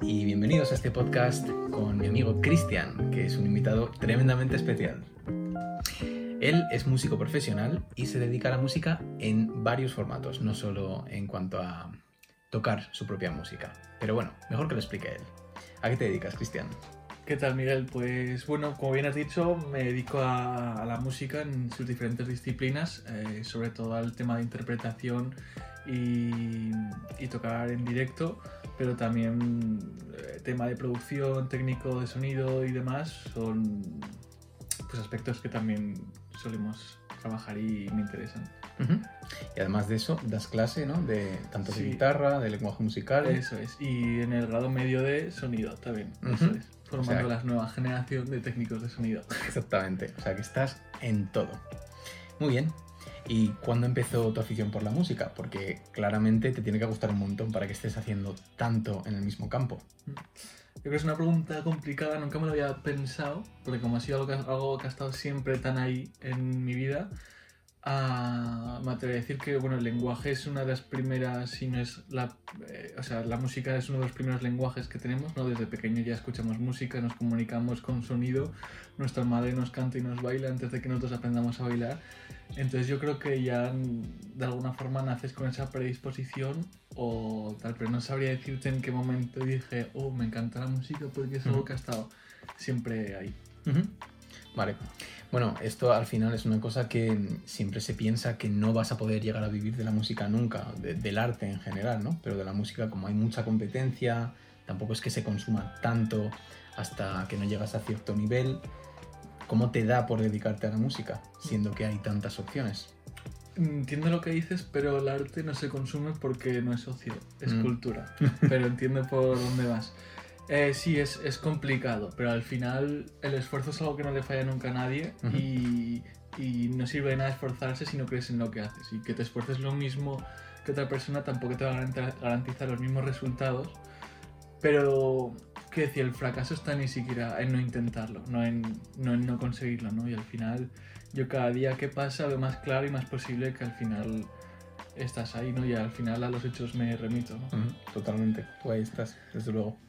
y bienvenidos a este podcast con mi amigo Cristian, que es un invitado tremendamente especial. Él es músico profesional y se dedica a la música en varios formatos, no solo en cuanto a tocar su propia música. Pero bueno, mejor que lo explique él. ¿A qué te dedicas, Cristian? ¿Qué tal, Miguel? Pues bueno, como bien has dicho, me dedico a, la música en sus diferentes disciplinas, eh, sobre todo al tema de interpretación y, tocar en directo, pero también eh, tema de producción, técnico de sonido y demás son pues, aspectos que también solemos trabajar y me interesan. Y además de eso, das clase, ¿no? De tanto de guitarra, de lenguaje musical. Eso es. Y en el grado medio de sonido también. Eso es. Formando la nueva generación de técnicos de sonido. Exactamente. O sea que estás en todo. Muy bien. ¿Y cuándo empezó tu afición por la música? Porque claramente te tiene que gustar un montón para que estés haciendo tanto en el mismo campo. Yo creo que es una pregunta complicada, nunca me lo había pensado, porque como ha sido algo que, algo que ha estado siempre tan ahí en mi vida, a, me atrevería a decir que bueno, el lenguaje es una de las primeras, si no es la, eh, o sea, la música es uno de los primeros lenguajes que tenemos, ¿no? Desde pequeño ya escuchamos música, nos comunicamos con sonido, nuestra madre nos canta y nos baila antes de que nosotros aprendamos a bailar. Entonces yo creo que ya de alguna forma naces con esa predisposición o tal, pero no sabría decirte en qué momento dije, oh, me encanta la música porque es algo que ha estado siempre ahí. Vale. Bueno, esto al final es una cosa que siempre se piensa que no vas a poder llegar a vivir de la música nunca, del arte en general, ¿no? Pero de la música, como hay mucha competencia, tampoco es que se consuma tanto hasta que no llegas a cierto nivel. ¿Cómo te da por dedicarte a la música, siendo que hay tantas opciones? Entiendo lo que dices, pero el arte no se consume porque no es ocio, es mm. cultura. Pero entiendo por dónde vas. Eh, sí, es, es, complicado, pero al final el esfuerzo es algo que no le falla nunca a nadie y, y, no sirve de nada esforzarse si no crees en lo que haces. Y que te esfuerces lo mismo que otra persona tampoco te va a garantizar los mismos resultados. Pero, ¿qué decir? El fracaso está ni siquiera en no intentarlo, no en no, en no conseguirlo, ¿no? Y al final, yo cada día que pasa veo más claro y más posible que al final estás ahí, ¿no? Y al final a los hechos me remito, ¿no? Totalmente, tú ahí estás, desde luego.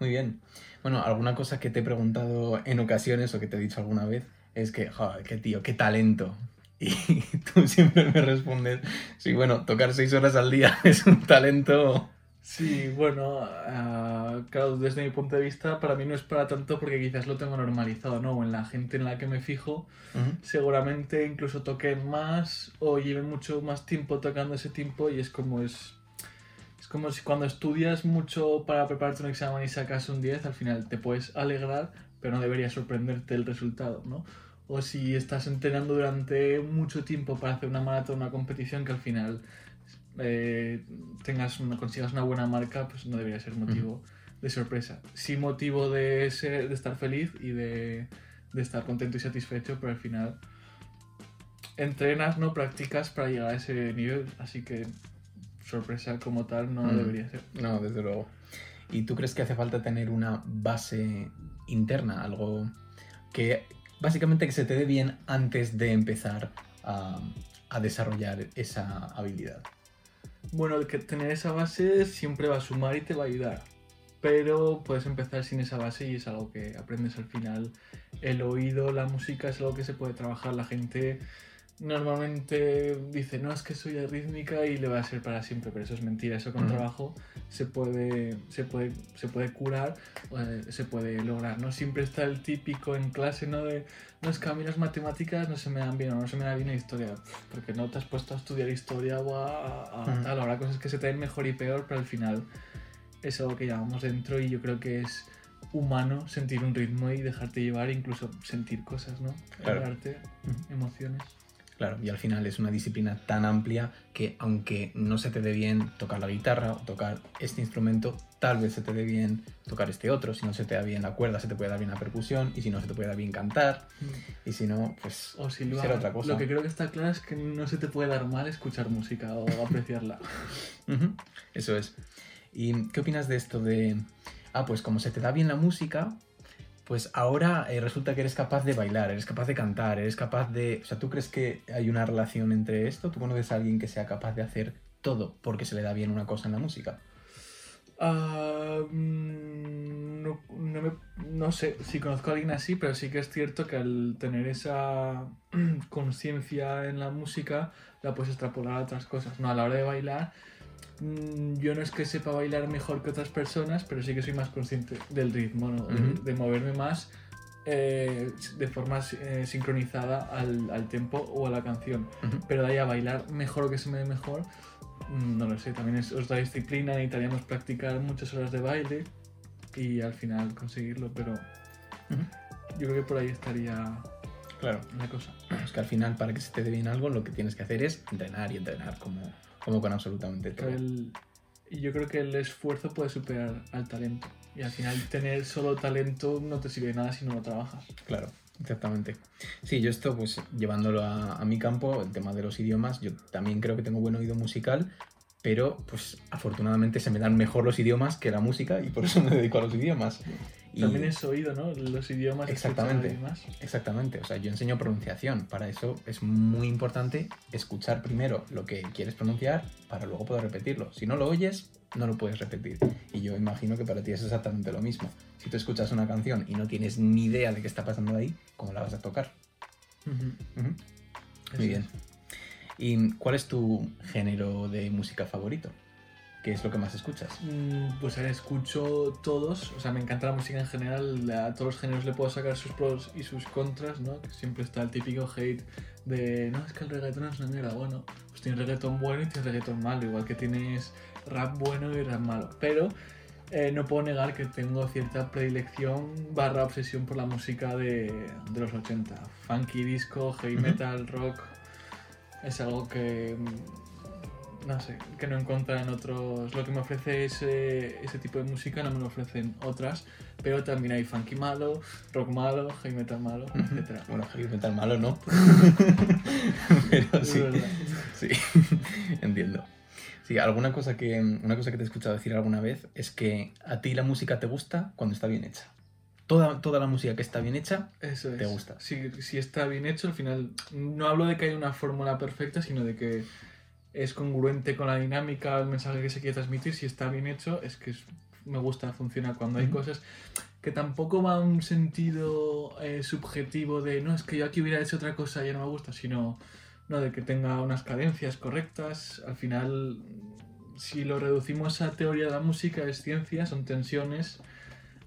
Muy bien. Bueno, alguna cosa que te he preguntado en ocasiones o que te he dicho alguna vez es que, joder, qué tío, qué talento. Y tú siempre me respondes, sí, bueno, tocar seis horas al día es un talento. Sí, bueno, ah, claro, desde mi punto de vista, para mí no es para tanto porque quizás lo tengo normalizado, ¿no? O en la gente en la que me fijo, seguramente incluso toquen más o lleven mucho más tiempo tocando ese tiempo y es como es como si cuando estudias mucho para prepararte un examen y sacas un 10, al final te puedes alegrar, pero no debería sorprenderte el resultado, ¿no? O si estás entrenando durante mucho tiempo para hacer una maratón, una competición, que al final eh, tengas una, consigas una buena marca, pues no debería ser motivo de sorpresa. Sí motivo de, ser, de estar feliz y de, de estar contento y satisfecho, pero al final entrenas, no practicas para llegar a ese nivel, así que sorpresa como tal no mm. debería ser. No, desde luego. ¿Y tú crees que hace falta tener una base interna, algo que básicamente que se te dé bien antes de empezar a, desarrollar esa habilidad? Bueno, el que tener esa base siempre va a sumar y te va a ayudar. Pero puedes empezar sin esa base y es algo que aprendes al final. El oído, la música es algo que se puede trabajar. La gente normalmente dice, no, es que soy arrítmica y le va a ser para siempre, pero eso es mentira, eso con trabajo se puede, se puede, se puede curar, eh, se puede lograr, ¿no? Siempre está el típico en clase, ¿no? De, no, es que a mí las matemáticas no se me dan bien o no se me da bien la historia, porque no te has puesto a estudiar historia o a, tal, habrá cosas que se te den mejor y peor, pero al final es algo que llevamos dentro y yo creo que es humano sentir un ritmo y dejarte llevar, incluso sentir cosas, ¿no? Claro. arte, emociones. Claro, y al final es una disciplina tan amplia que aunque no se te dé bien tocar la guitarra o tocar este instrumento, tal vez se te dé bien tocar este otro. Si no se te da bien la cuerda, se te puede dar bien la percusión, y si no, se te puede dar bien cantar, mm. y si no, pues o si será otra cosa. Lo que creo que está claro es que no se te puede dar mal escuchar música o apreciarla. Eso es. ¿Y qué opinas de esto de, ah, pues como se te da bien la música, pues ahora eh, resulta que eres capaz de bailar, eres capaz de cantar, eres capaz de... O sea, ¿tú crees que hay una relación entre esto? ¿Tú conoces a alguien que sea capaz de hacer todo porque se le da bien una cosa en la música? Mm, no, no, me- no sé si conozco a alguien así, pero sí que es cierto que al tener esa conciencia en la música la puedes extrapolar a otras cosas. No, a la hora de bailar, yo no es que sepa bailar mejor que otras personas, pero sí que soy más consciente del ritmo, ¿no? De- Ujú. de moverme más eh, de forma eh, sincronizada al, al tempo o a la canción. Ujú. Pero de ahí a bailar mejor o que se me dé mejor, mm, no lo sé. También es otra disciplina, necesitaríamos practicar muchas horas de baile y al final conseguirlo, pero Ujú. yo creo que por ahí estaría Claro. la cosa. Es que al final, para que se te dé bien algo, lo que tienes que hacer es entrenar y entrenar, como, como con absolutamente todo. El- yo creo que el esfuerzo puede superar al talento. Y al final tener solo talento no te sirve de nada si no lo trabajas. Claro, exactamente. Sí, yo esto, pues llevándolo a, a mi campo, el tema de los idiomas, yo también creo que tengo buen oído musical, pero pues afortunadamente se me dan mejor los idiomas que la música y por eso me dedico a los idiomas. También es oído, ¿no? Los idiomas. Exactamente. a alguien más. Exactamente, o sea, yo enseño pronunciación, para eso es muy importante escuchar primero lo que quieres pronunciar para luego poder repetirlo. Si no lo oyes, no lo puedes repetir. Y yo imagino que para ti es exactamente lo mismo. Si tú escuchas una canción y no tienes ni idea de qué está pasando ahí, ¿cómo la vas a tocar? Muy bien. ¿Y cuál es tu género de música favorito? ¿Qué es lo que más escuchas? Mm, Pues ahora escucho todos, o sea, me encanta la música en general, a todos los géneros le puedo sacar sus pros y sus contras, ¿no? Que siempre está el típico hate de, no, es que el reggaetón es una mierda, bueno, pues tienes reggaetón bueno y tienes reggaetón malo, igual que tienes rap bueno y rap malo, pero eh, no puedo negar que tengo cierta predilección barra obsesión por la música de, de los 80, funky, disco, heavy metal, rock, es algo que... no sé, que no encuentran en otros. Lo que me ofrece ese, ese tipo de música no me lo ofrecen otras, pero también hay funky malo, rock malo, heavy metal malo, etc. Bueno, heavy metal malo no. Pero sí. Sí, entiendo. Sí, alguna cosa que una cosa que te he escuchado decir alguna vez es que a ti la música te gusta cuando está bien hecha. Toda, toda la música que está bien hecha, Eso es. ¿Te gusta? Si, si está bien hecho, al final no hablo de que haya una fórmula perfecta, sino de que es congruente con la dinámica, el mensaje que se quiere transmitir. Si está bien hecho, es que es- me gusta, funciona. Cuando hay Ujú. cosas que tampoco va a un sentido eh, subjetivo de no, es que yo aquí hubiera hecho otra cosa y ya no me gusta, sino no, de que tenga unas cadencias correctas. Al final, si lo reducimos a teoría de la música, es ciencia, son tensiones,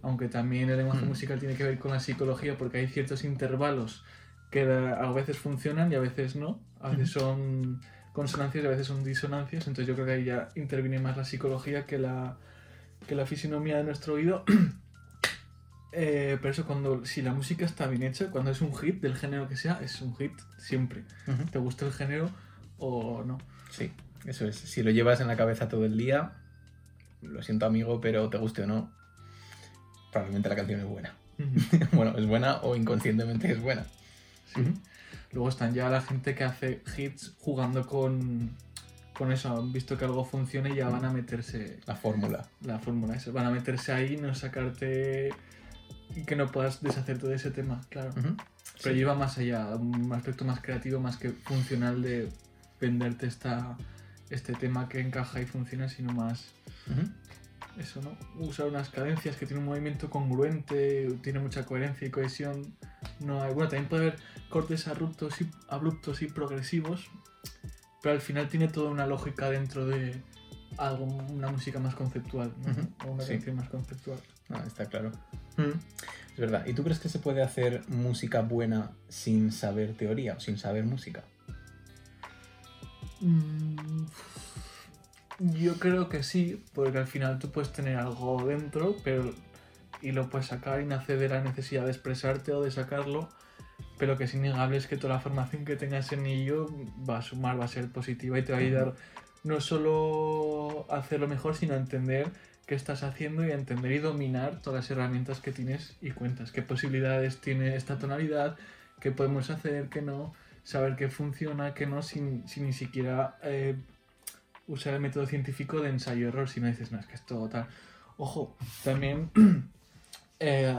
aunque también el lenguaje Mm. musical tiene que ver con la psicología porque hay ciertos intervalos que a veces funcionan y a veces no. A veces son consonancias y a veces son disonancias. Entonces yo creo que ahí ya interviene más la psicología que la, que la fisionomía de nuestro oído. Eh, pero eso cuando si la música está bien hecha, cuando es un hit del género que sea, es un hit siempre. ¿Te gusta el género o no? Sí, eso es. Si lo llevas en la cabeza todo el día, lo siento amigo, pero te guste o no, probablemente la canción es buena. bueno, es buena o inconscientemente es buena. Sí. Luego están ya la gente que hace hits jugando con, con eso. Han visto que algo funciona y ya van a meterse La fórmula. la fórmula esa. Van a meterse ahí, no sacarte y que no puedas deshacerte de ese tema, claro. Ujú. Pero Sí. lleva más allá, un aspecto más creativo, más que funcional de venderte esta, este tema que encaja y funciona, sino más. Eso, ¿no? Usar unas cadencias que tiene un movimiento congruente, tiene mucha coherencia y cohesión. No hay, bueno, también puede haber cortes abruptos y, abruptos y progresivos, pero al final tiene toda una lógica dentro de algo, una música más conceptual, ¿no? O una sí. canción más conceptual. Ah, está claro. Es verdad. ¿Y tú crees que se puede hacer música buena sin saber teoría o sin saber música? Mm, Yo creo que sí, porque al final tú puedes tener algo dentro, pero y lo puedes sacar y nace de la necesidad de expresarte o de sacarlo, pero que es innegable es que toda la formación que tengas en ello va a sumar, va a ser positiva y te va a ayudar no solo a hacerlo mejor, sino a entender qué estás haciendo y a entender y dominar todas las herramientas que tienes y cuentas, qué posibilidades tiene esta tonalidad, qué podemos hacer, qué no, saber qué funciona, qué no, sin, sin ni siquiera eh, usar el método científico de ensayo-error, si no dices, no, es que esto tal. Ojo, también eh,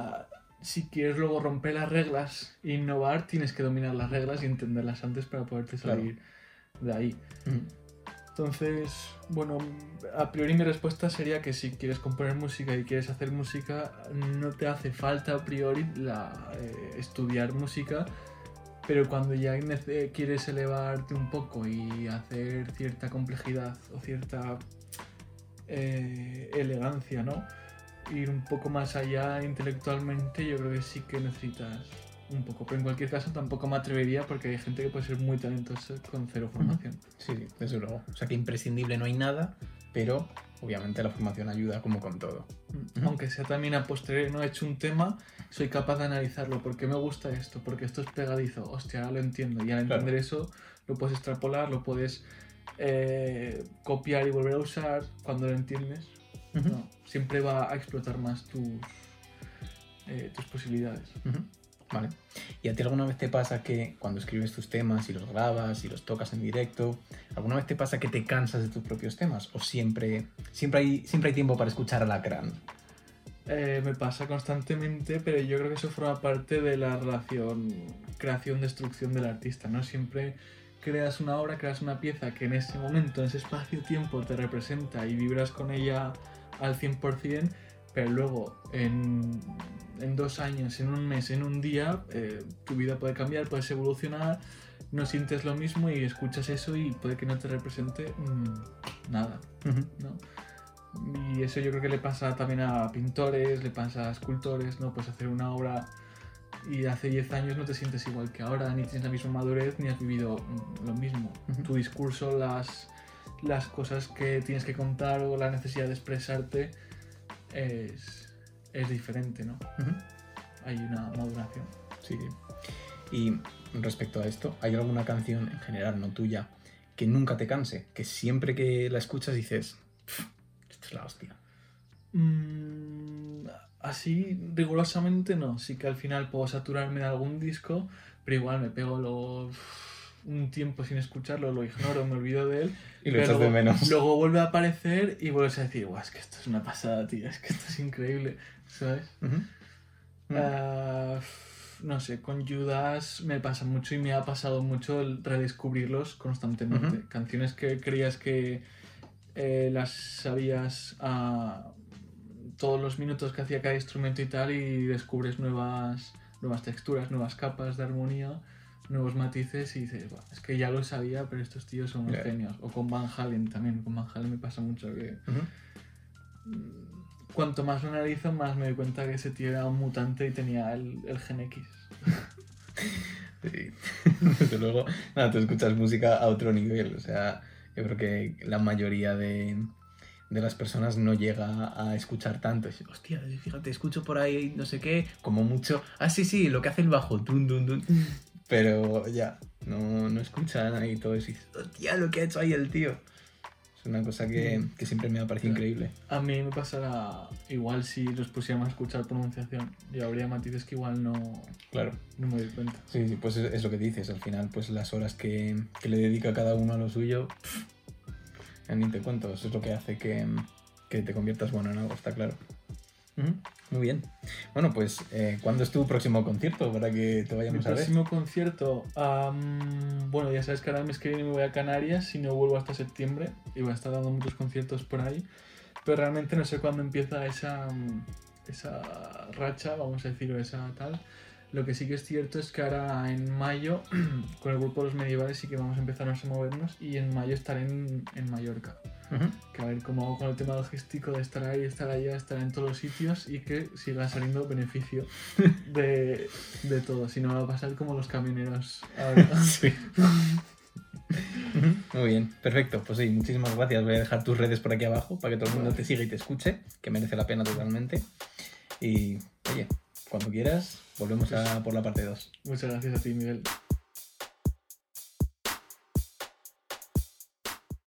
si quieres luego romper las reglas e innovar, tienes que dominar las reglas y entenderlas antes para poderte Claro. salir de ahí. Ujú. Entonces, bueno, a priori mi respuesta sería que si quieres componer música y quieres hacer música, no te hace falta a priori la, eh, estudiar música, pero cuando ya quieres elevarte un poco y hacer cierta complejidad o cierta eh, elegancia, ¿no? Ir un poco más allá intelectualmente, yo creo que sí que necesitas un poco. Pero en cualquier caso tampoco me atrevería porque hay gente que puede ser muy talentosa con cero formación. Sí, desde luego. O sea que imprescindible no hay nada, pero obviamente la formación ayuda como con todo. Aunque sea también a posteriori, no he hecho un tema, soy capaz de analizarlo. ¿Por qué me gusta esto? Porque esto es pegadizo. Hostia, ahora lo entiendo. Y al entender eso, lo puedes extrapolar, lo puedes eh, copiar y volver a usar cuando lo entiendes. siempre va a explotar más tus, eh, tus posibilidades. Vale. ¿Y a ti alguna vez te pasa que cuando escribes tus temas y los grabas y los tocas en directo, alguna vez te pasa que te cansas de tus propios temas? ¿O siempre, siempre, hay, siempre hay tiempo para escuchar a la Eh, me pasa constantemente, pero yo creo que eso forma parte de la relación creación-destrucción del artista, ¿no? Siempre creas una obra, creas una pieza que en ese momento, en ese espacio-tiempo te representa y vibras con ella al 100%, pero luego en en dos años, en un mes, en un día, eh, tu vida puede cambiar, puedes evolucionar, no sientes lo mismo y escuchas eso y puede que no te represente mm, nada. Y eso yo creo que le pasa también a pintores, le pasa a escultores, ¿no? Puedes hacer una obra y hace 10 años no te sientes igual que ahora, ni tienes la misma madurez, ni has vivido mm, lo mismo. Tu discurso, las, las cosas que tienes que contar o la necesidad de expresarte es es diferente, ¿no? Hay una maduración. Sí. Y respecto a esto, ¿hay alguna canción en general, no tuya, que nunca te canse? Que siempre que la escuchas dices, esto es la hostia. Mm, así rigurosamente no. Sí que al final puedo saturarme de algún disco, pero igual me pego los un tiempo sin escucharlo, lo ignoro, me olvido de él. Y lo echas de menos. Luego vuelve a aparecer y vuelves a decir, guau, es que esto es una pasada, tío, es que esto es increíble, ¿sabes? Ah, no sé, con Judas me pasa mucho y me ha pasado mucho el redescubrirlos constantemente. Canciones que creías que eh, las sabías a todos los minutos que hacía cada instrumento y tal y descubres nuevas, nuevas texturas, nuevas capas de armonía nuevos matices y dices, es que ya lo sabía, pero estos tíos son genios. O con Van Halen también, con Van Halen me pasa mucho que... Cuanto más lo analizo, más me doy cuenta que ese tío era un mutante y tenía el, el Gen X. sí, desde luego, nada, tú escuchas música a otro nivel, o sea, yo creo que la mayoría de, de las personas no llega a escuchar tanto. Hostia, fíjate, escucho por ahí no sé qué, como mucho. Ah, sí, sí, lo que hace el bajo. Dun, dun, dun. Pero ya, no, no escuchan ahí todo eso y dices, hostia, lo que ha hecho ahí el tío. Es una cosa que, que siempre me ha parecido increíble. A mí me pasará igual si los pusiéramos a escuchar pronunciación. Yo habría matices que igual no, claro. no me doy cuenta. Sí, sí pues es, lo que dices. Al final, pues las horas que, que le dedica cada uno a lo suyo, ni te cuento. Eso es lo que hace que, que te conviertas bueno en algo, está claro. Muy bien. Bueno, pues, eh, ¿cuándo es tu próximo concierto para que te vayamos a ver? Mi próximo concierto, bueno, ya sabes que ahora el mes que viene me voy a Canarias y no vuelvo hasta septiembre y voy a estar dando muchos conciertos por ahí, pero realmente no sé cuándo empieza esa, esa racha, vamos a decir, o esa tal. Lo que sí que es cierto es que ahora en mayo, con el grupo de los medievales, sí que vamos a empezar a movernos y en mayo estaré en, en Mallorca. Que a ver cómo hago con el tema logístico de estar ahí, estar allá, estar en todos los sitios y que siga saliendo beneficio de, de todo. Si no, va a pasar como los camioneros ahora. sí. Muy bien, perfecto. Pues sí, muchísimas gracias. Voy a dejar tus redes por aquí abajo para que todo el mundo te siga y te escuche, que merece la pena totalmente. Y oye, cuando quieras, volvemos a por la parte 2. Muchas gracias a ti, Miguel.